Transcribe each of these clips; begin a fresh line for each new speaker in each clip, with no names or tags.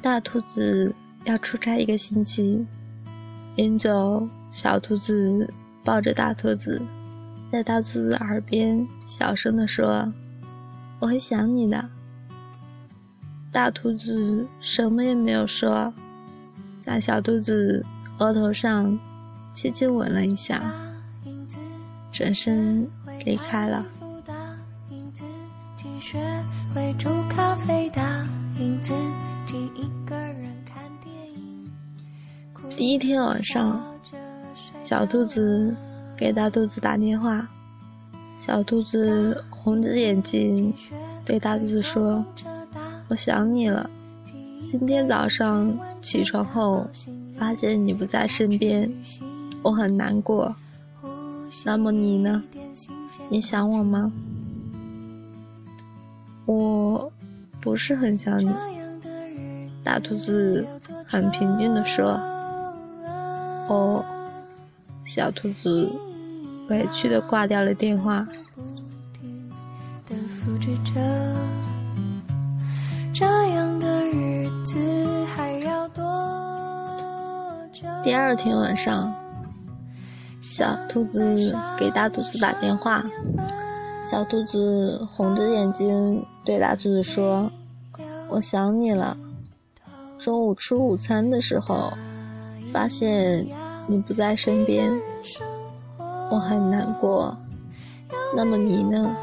大兔子要出差一个星期，临走，小兔子抱着大兔子，在大兔子耳边小声地说：“我会想你的。”大兔子什么也没有说，在小兔子额头上轻轻吻了一下，转身离开了。第一天晚上，小兔子给大兔子打电话，小兔子红着眼睛对大兔子说：“我想你了。今天早上起床后，发现你不在身边，我很难过。那么你呢？你想我吗？”我不是很想你，大兔子很平静地说。哦，小兔子委屈地挂掉了电话。第二天晚上，小兔子给大兔子打电话，小兔子红着眼睛对大兔子说：“我想你了。”中午吃午餐的时候。发现你不在身边，我很难过。那么你呢？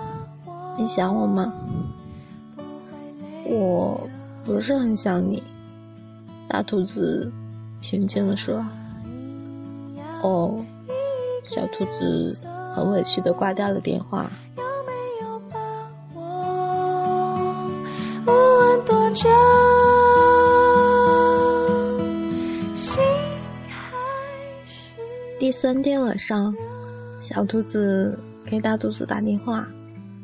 你想我吗？我不是很想你。大兔子平静地说。哦，小兔子很委屈地挂掉了电话。第三天晚上，小兔子给大兔子打电话。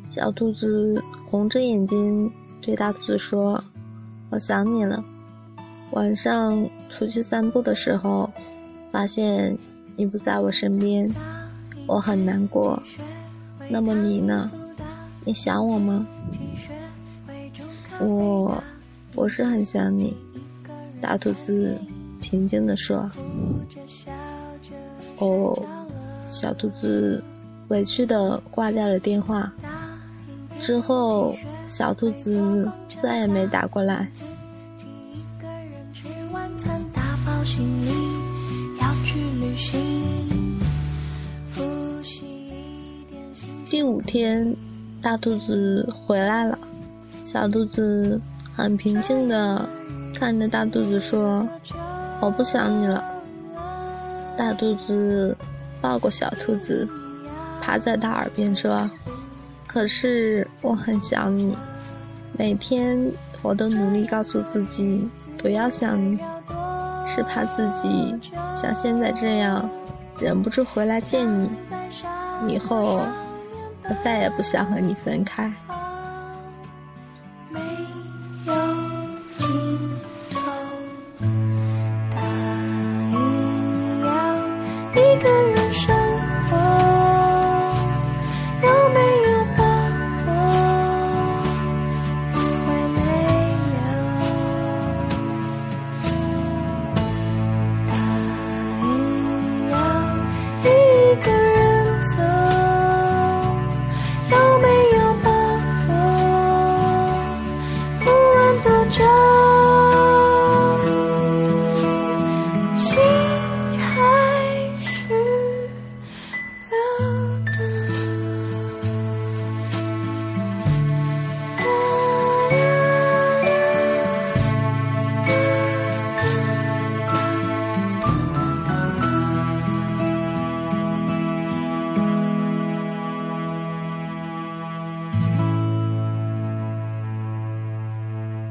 小兔子红着眼睛对大兔子说：“我想你了。晚上出去散步的时候，发现你不在我身边，我很难过。那么你呢？你想我吗？”我不是很想你。大兔子平静地说。哦，小兔子委屈的挂掉了电话。之后，小兔子再也没打过来。第五天，大兔子回来了，小兔子很平静的看着大兔子说：“我不想你了。”大兔子抱过小兔子，趴在他耳边说：“可是我很想你，每天我都努力告诉自己不要想你，是怕自己像现在这样忍不住回来见你。以后我再也不想和你分开。”